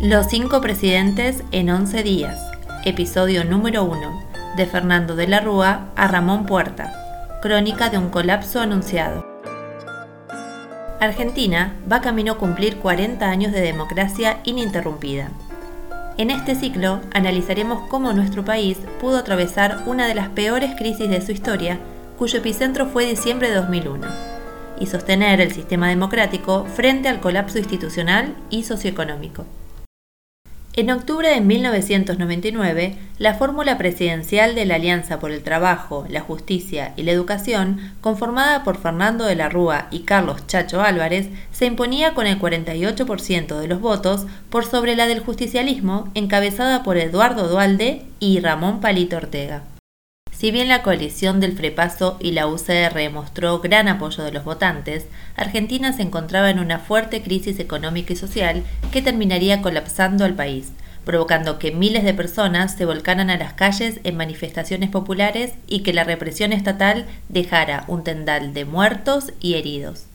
Los cinco presidentes en 11 días. Episodio número 1. De Fernando de la Rúa a Ramón Puerta. Crónica de un colapso anunciado. Argentina va camino a cumplir 40 años de democracia ininterrumpida. En este ciclo analizaremos cómo nuestro país pudo atravesar una de las peores crisis de su historia, cuyo epicentro fue diciembre de 2001, y sostener el sistema democrático frente al colapso institucional y socioeconómico. En octubre de 1999, la fórmula presidencial de la Alianza por el Trabajo, la Justicia y la Educación, conformada por Fernando de la Rúa y Carlos Chacho Álvarez, se imponía con el 48% de los votos por sobre la del justicialismo, encabezada por Eduardo Dualde y Ramón Palito Ortega. Si bien la coalición del Frepaso y la UCR mostró gran apoyo de los votantes, Argentina se encontraba en una fuerte crisis económica y social que terminaría colapsando al país, provocando que miles de personas se volcaran a las calles en manifestaciones populares y que la represión estatal dejara un tendal de muertos y heridos.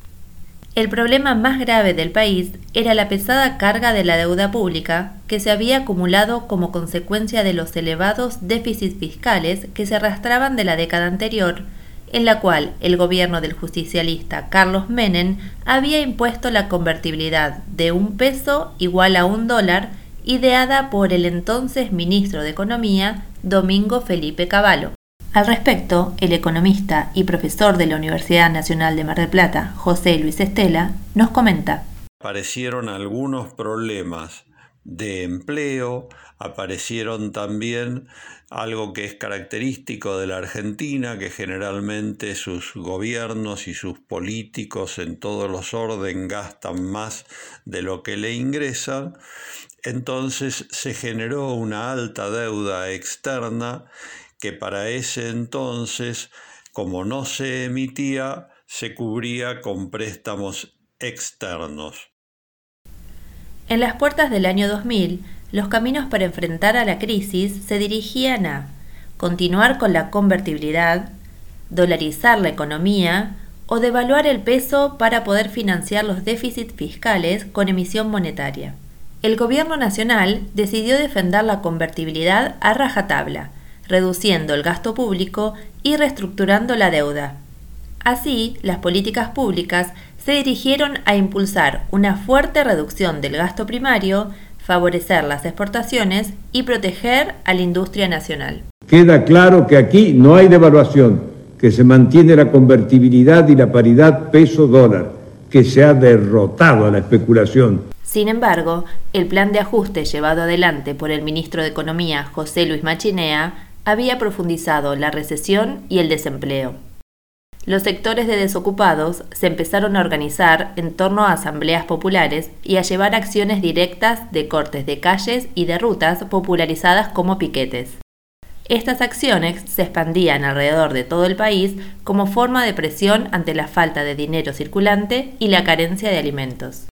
El problema más grave del país era la pesada carga de la deuda pública que se había acumulado como consecuencia de los elevados déficits fiscales que se arrastraban de la década anterior, en la cual el gobierno del justicialista Carlos Menem había impuesto la convertibilidad de un peso igual a un dólar, ideada por el entonces ministro de Economía Domingo Felipe Cavallo. Al respecto, el economista y profesor de la Universidad Nacional de Mar del Plata, José Luis Estela, nos comenta. Aparecieron algunos problemas de empleo, aparecieron también algo que es característico de la Argentina, que generalmente sus gobiernos y sus políticos en todos los orden gastan más de lo que le ingresan, entonces se generó una alta deuda externa que para ese entonces, como no se emitía, se cubría con préstamos externos. En las puertas del año 2000, los caminos para enfrentar a la crisis se dirigían a continuar con la convertibilidad, dolarizar la economía o devaluar el peso para poder financiar los déficits fiscales con emisión monetaria. El gobierno nacional decidió defender la convertibilidad a rajatabla, reduciendo el gasto público y reestructurando la deuda. Así, las políticas públicas se dirigieron a impulsar una fuerte reducción del gasto primario, favorecer las exportaciones y proteger a la industria nacional. Queda claro que aquí no hay devaluación, que se mantiene la convertibilidad y la paridad peso-dólar, que se ha derrotado a la especulación. Sin embargo, el plan de ajuste llevado adelante por el ministro de Economía José Luis Machinea había profundizado la recesión y el desempleo. Los sectores de desocupados se empezaron a organizar en torno a asambleas populares y a llevar acciones directas de cortes de calles y de rutas popularizadas como piquetes. Estas acciones se expandían alrededor de todo el país como forma de presión ante la falta de dinero circulante y la carencia de alimentos.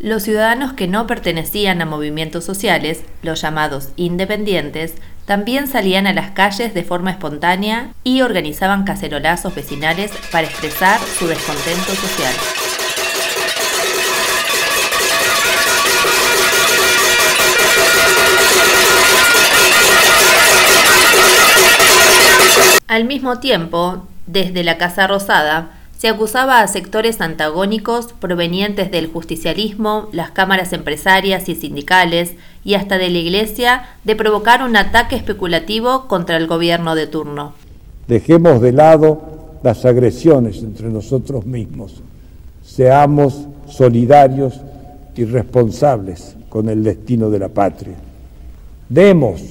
Los ciudadanos que no pertenecían a movimientos sociales, los llamados independientes, también salían a las calles de forma espontánea y organizaban cacerolazos vecinales para expresar su descontento social. Al mismo tiempo, desde la Casa Rosada, se acusaba a sectores antagónicos provenientes del justicialismo, las cámaras empresarias y sindicales y hasta de la Iglesia de provocar un ataque especulativo contra el gobierno de turno. Dejemos de lado las agresiones entre nosotros mismos. Seamos solidarios y responsables con el destino de la patria. Demos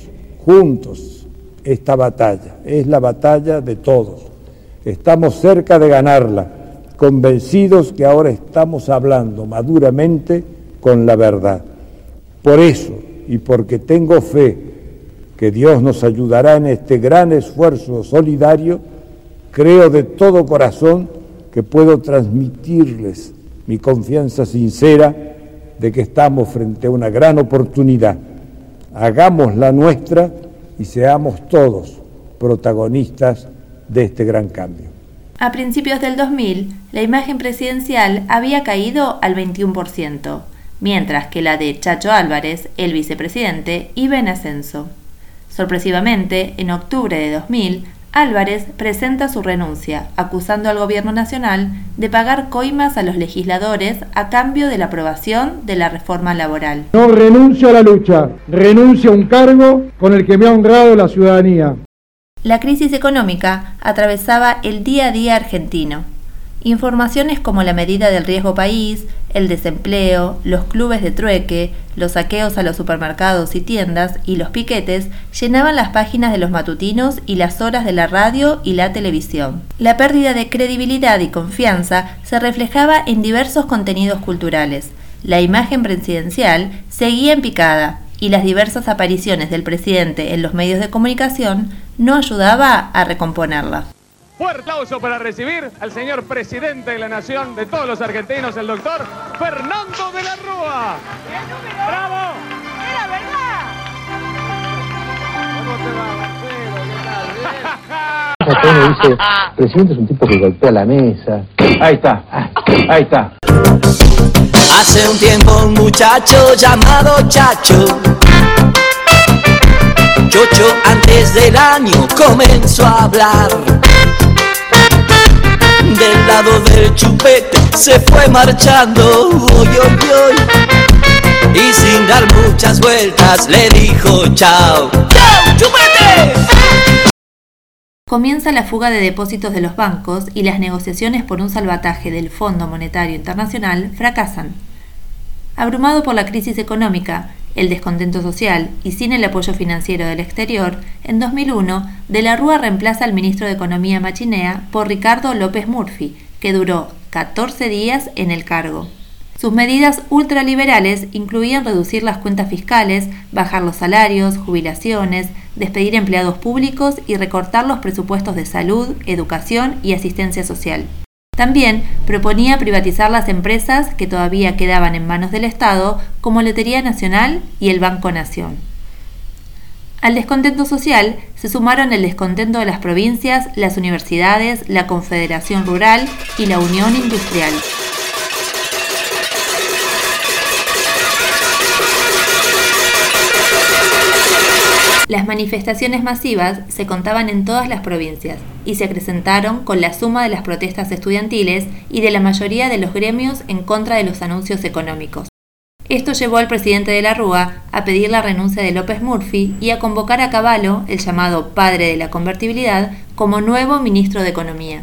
juntos esta batalla. Es la batalla de todos Estamos cerca de ganarla, convencidos que ahora estamos hablando maduramente con la verdad. Por eso, y porque tengo fe que Dios nos ayudará en este gran esfuerzo solidario, creo de todo corazón que puedo transmitirles mi confianza sincera de que estamos frente a una gran oportunidad. Hagámosla nuestra y seamos todos protagonistas de este gran cambio. A principios del 2000, la imagen presidencial había caído al 21%, mientras que la de Chacho Álvarez, el vicepresidente, iba en ascenso. Sorpresivamente, en octubre de 2000, Álvarez presenta su renuncia, acusando al Gobierno Nacional de pagar coimas a los legisladores a cambio de la aprobación de la reforma laboral. No renuncio a la lucha, renuncio a un cargo con el que me ha honrado la ciudadanía. La crisis económica atravesaba el día a día argentino. Informaciones como la medida del riesgo país, el desempleo, los clubes de trueque, los saqueos a los supermercados y tiendas y los piquetes llenaban las páginas de los matutinos y las horas de la radio y la televisión. La pérdida de credibilidad y confianza se reflejaba en diversos contenidos culturales. La imagen presidencial seguía en picada y las diversas apariciones del presidente en los medios de comunicación no ayudaba a recomponerla. Fuerte aplauso para recibir al señor presidente de la nación, de todos los argentinos, el doctor Fernando de la Rúa. ¡Bravo! ¡Era verdad! ¿Cómo te va, Marcelo? Acá uno dice, el presidente es un tipo que golpea la mesa. Ahí está, ahí está. Hace un tiempo un muchacho llamado Chacho Chocho antes del año comenzó a hablar Del lado del chupete se fue marchando oy, oy, oy. Y sin dar muchas vueltas le dijo chao ¡Chao, chupete! Comienza la fuga de depósitos de los bancos y las negociaciones por un salvataje del Fondo Monetario Internacional fracasan. Abrumado por la crisis económica, el descontento social y sin el apoyo financiero del exterior, en 2001 De la Rúa reemplaza al ministro de Economía Machinea por Ricardo López Murphy, que duró 14 días en el cargo. Sus medidas ultraliberales incluían reducir las cuentas fiscales, bajar los salarios, jubilaciones, despedir empleados públicos y recortar los presupuestos de salud, educación y asistencia social. También proponía privatizar las empresas que todavía quedaban en manos del Estado, como Lotería Nacional y el Banco Nación. Al descontento social se sumaron el descontento de las provincias, las universidades, la Confederación Rural y la Unión Industrial. Las manifestaciones masivas se contaban en todas las provincias y se acrecentaron con la suma de las protestas estudiantiles y de la mayoría de los gremios en contra de los anuncios económicos. Esto llevó al presidente de la Rúa a pedir la renuncia de López Murphy y a convocar a Caballo, el llamado padre de la convertibilidad, como nuevo ministro de Economía.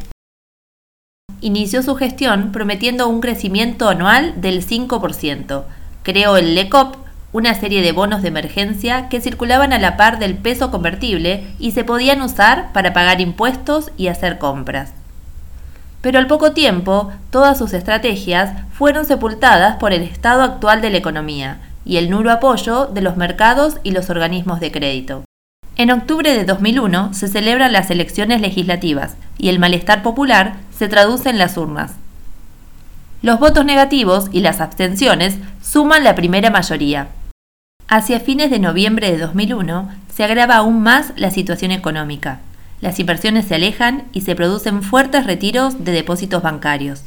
Inició su gestión prometiendo un crecimiento anual del 5%. Creó el LECOP, una serie de bonos de emergencia que circulaban a la par del peso convertible y se podían usar para pagar impuestos y hacer compras. Pero al poco tiempo, todas sus estrategias fueron sepultadas por el estado actual de la economía y el nulo apoyo de los mercados y los organismos de crédito. En octubre de 2001 se celebran las elecciones legislativas y el malestar popular se traduce en las urnas. Los votos negativos y las abstenciones suman la primera mayoría, Hacia fines de noviembre de 2001 se agrava aún más la situación económica. Las inversiones se alejan y se producen fuertes retiros de depósitos bancarios.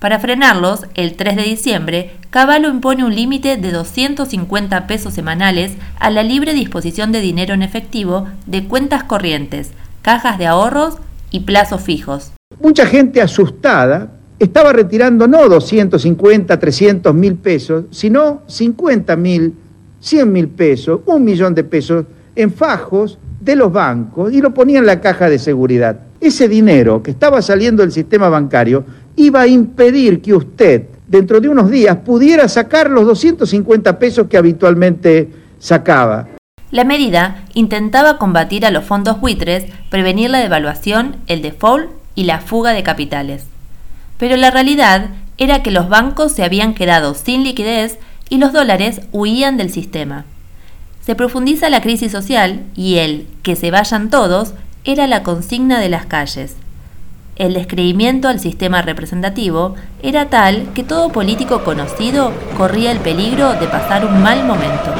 Para frenarlos, el 3 de diciembre, Caballo impone un límite de 250 pesos semanales a la libre disposición de dinero en efectivo de cuentas corrientes, cajas de ahorros y plazos fijos. Mucha gente asustada estaba retirando no 250, 300 mil pesos, sino 50 mil 100 mil pesos, un millón de pesos en fajos de los bancos y lo ponía en la caja de seguridad. Ese dinero que estaba saliendo del sistema bancario iba a impedir que usted dentro de unos días pudiera sacar los 250 pesos que habitualmente sacaba. La medida intentaba combatir a los fondos buitres, prevenir la devaluación, el default y la fuga de capitales. Pero la realidad era que los bancos se habían quedado sin liquidez y los dólares huían del sistema. Se profundiza la crisis social y el que se vayan todos era la consigna de las calles. El descreimiento al sistema representativo era tal que todo político conocido corría el peligro de pasar un mal momento.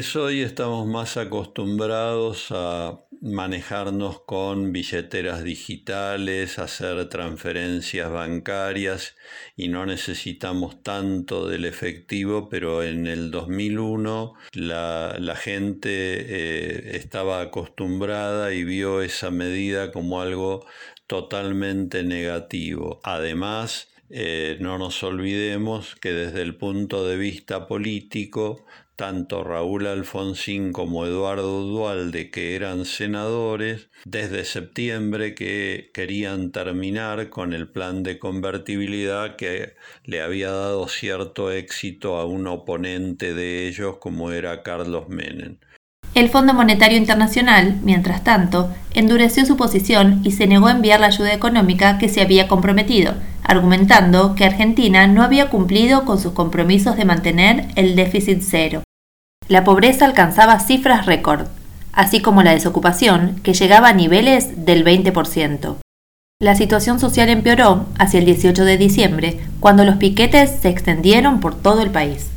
Vez hoy estamos más acostumbrados a manejarnos con billeteras digitales, hacer transferencias bancarias y no necesitamos tanto del efectivo, pero en el 2001 la, la gente eh, estaba acostumbrada y vio esa medida como algo totalmente negativo. Además, eh, no nos olvidemos que desde el punto de vista político, tanto Raúl Alfonsín como Eduardo Dualde, que eran senadores, desde septiembre que querían terminar con el plan de convertibilidad que le había dado cierto éxito a un oponente de ellos como era Carlos Menem. El Fondo Monetario Internacional, mientras tanto, endureció su posición y se negó a enviar la ayuda económica que se había comprometido, argumentando que Argentina no había cumplido con sus compromisos de mantener el déficit cero. La pobreza alcanzaba cifras récord, así como la desocupación, que llegaba a niveles del 20%. La situación social empeoró hacia el 18 de diciembre, cuando los piquetes se extendieron por todo el país.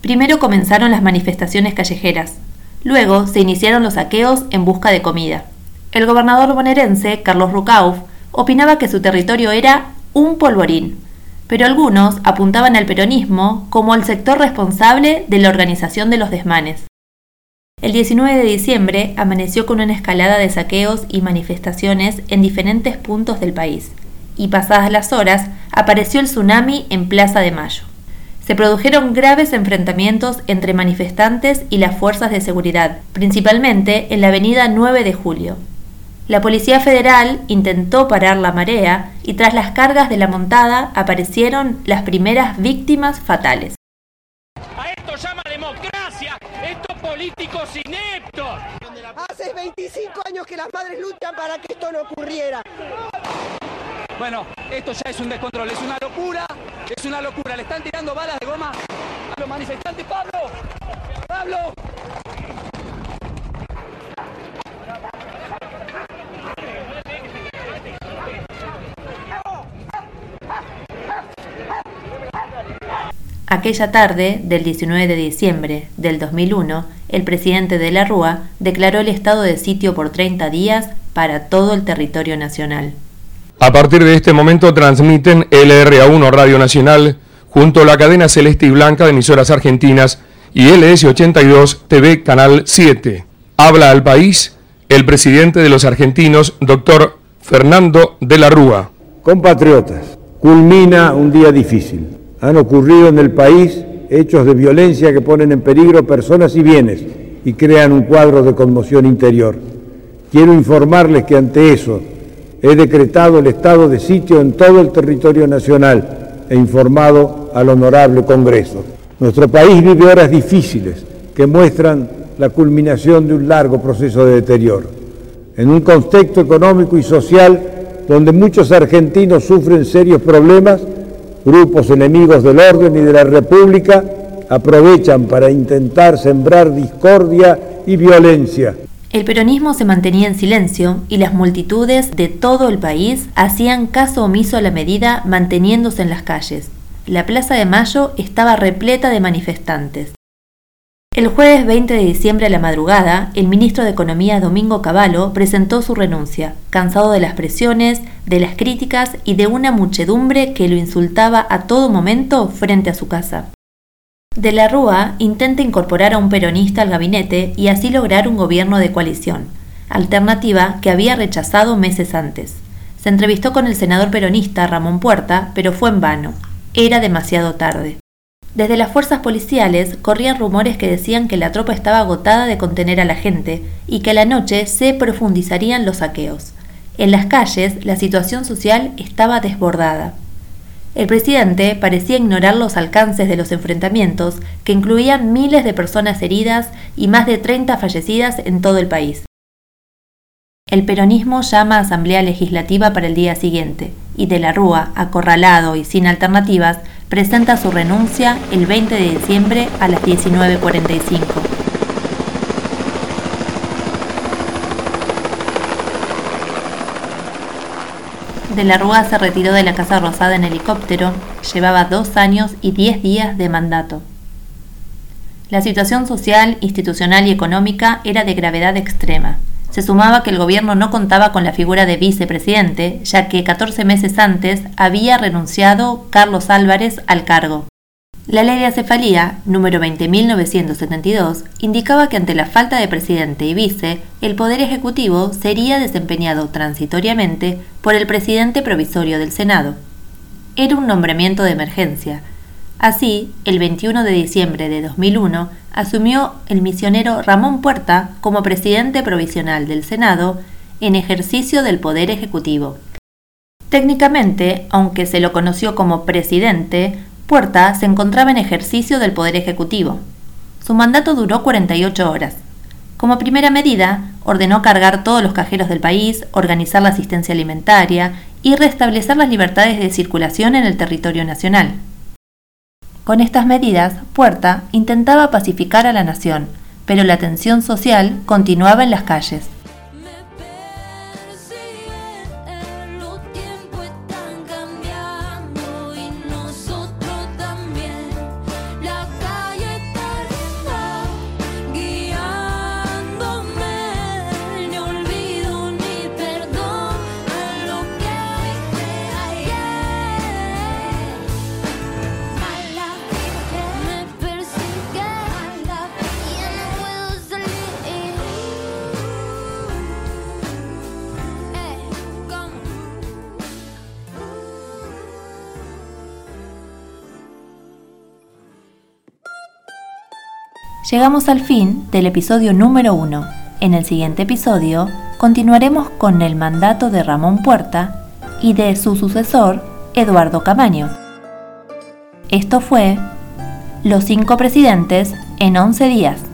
Primero comenzaron las manifestaciones callejeras, luego se iniciaron los saqueos en busca de comida. El gobernador bonaerense, Carlos Rucauf, opinaba que su territorio era un polvorín, pero algunos apuntaban al peronismo como el sector responsable de la organización de los desmanes. El 19 de diciembre amaneció con una escalada de saqueos y manifestaciones en diferentes puntos del país, y pasadas las horas apareció el tsunami en Plaza de Mayo. Se produjeron graves enfrentamientos entre manifestantes y las fuerzas de seguridad, principalmente en la avenida 9 de Julio, la Policía Federal intentó parar la marea y tras las cargas de la montada aparecieron las primeras víctimas fatales. A esto llama democracia, estos políticos ineptos. Hace 25 años que las madres luchan para que esto no ocurriera. Bueno, esto ya es un descontrol, es una locura, es una locura. Le están tirando balas de goma a los manifestantes. Pablo, Pablo. Aquella tarde del 19 de diciembre del 2001, el presidente de la Rúa declaró el estado de sitio por 30 días para todo el territorio nacional. A partir de este momento transmiten LRA1 Radio Nacional junto a la cadena Celeste y Blanca de emisoras argentinas y LS82 TV Canal 7. Habla al país el presidente de los argentinos, doctor Fernando de la Rúa. Compatriotas, culmina un día difícil han ocurrido en el país hechos de violencia que ponen en peligro personas y bienes y crean un cuadro de conmoción interior. Quiero informarles que ante eso he decretado el estado de sitio en todo el territorio nacional e informado al honorable Congreso. Nuestro país vive horas difíciles que muestran la culminación de un largo proceso de deterioro. En un contexto económico y social donde muchos argentinos sufren serios problemas, grupos enemigos del orden y de la República aprovechan para intentar sembrar discordia y violencia. El peronismo se mantenía en silencio y las multitudes de todo el país hacían caso omiso a la medida manteniéndose en las calles. La Plaza de Mayo estaba repleta de manifestantes. El jueves 20 de diciembre a la madrugada, el ministro de Economía Domingo Cavallo presentó su renuncia, cansado de las presiones, de las críticas y de una muchedumbre que lo insultaba a todo momento frente a su casa. De la Rúa intenta incorporar a un peronista al gabinete y así lograr un gobierno de coalición, alternativa que había rechazado meses antes. Se entrevistó con el senador peronista Ramón Puerta, pero fue en vano. Era demasiado tarde. Desde las fuerzas policiales corrían rumores que decían que la tropa estaba agotada de contener a la gente y que a la noche se profundizarían los saqueos. En las calles la situación social estaba desbordada. El presidente parecía ignorar los alcances de los enfrentamientos, que incluían miles de personas heridas y más de 30 fallecidas en todo el país. El peronismo llama a asamblea legislativa para el día siguiente, y de la Rúa, acorralado y sin alternativas, presenta su renuncia el 20 de diciembre a las 19.45. De la Rúa se retiró de la Casa Rosada en helicóptero, llevaba dos años y diez días de mandato. La situación social, institucional y económica era de gravedad extrema. Se sumaba que el gobierno no contaba con la figura de vicepresidente, ya que 14 meses antes había renunciado Carlos Álvarez al cargo. La ley de acefalía, número 20.972, indicaba que ante la falta de presidente y vice, el Poder Ejecutivo sería desempeñado transitoriamente por el presidente provisorio del Senado. Era un nombramiento de emergencia. Así, el 21 de diciembre de 2001, asumió el misionero Ramón Puerta como presidente provisional del Senado en ejercicio del Poder Ejecutivo. Técnicamente, aunque se lo conoció como presidente, Puerta se encontraba en ejercicio del Poder Ejecutivo. Su mandato duró 48 horas. Como primera medida, ordenó cargar todos los cajeros del país, organizar la asistencia alimentaria y restablecer las libertades de circulación en el territorio nacional. Con estas medidas, Puerta intentaba pacificar a la nación, pero la tensión social continuaba en las calles. Llegamos al fin del episodio número 1. En el siguiente episodio continuaremos con el mandato de Ramón Puerta y de su sucesor, Eduardo Camaño. Esto fue Los cinco presidentes en 11 días.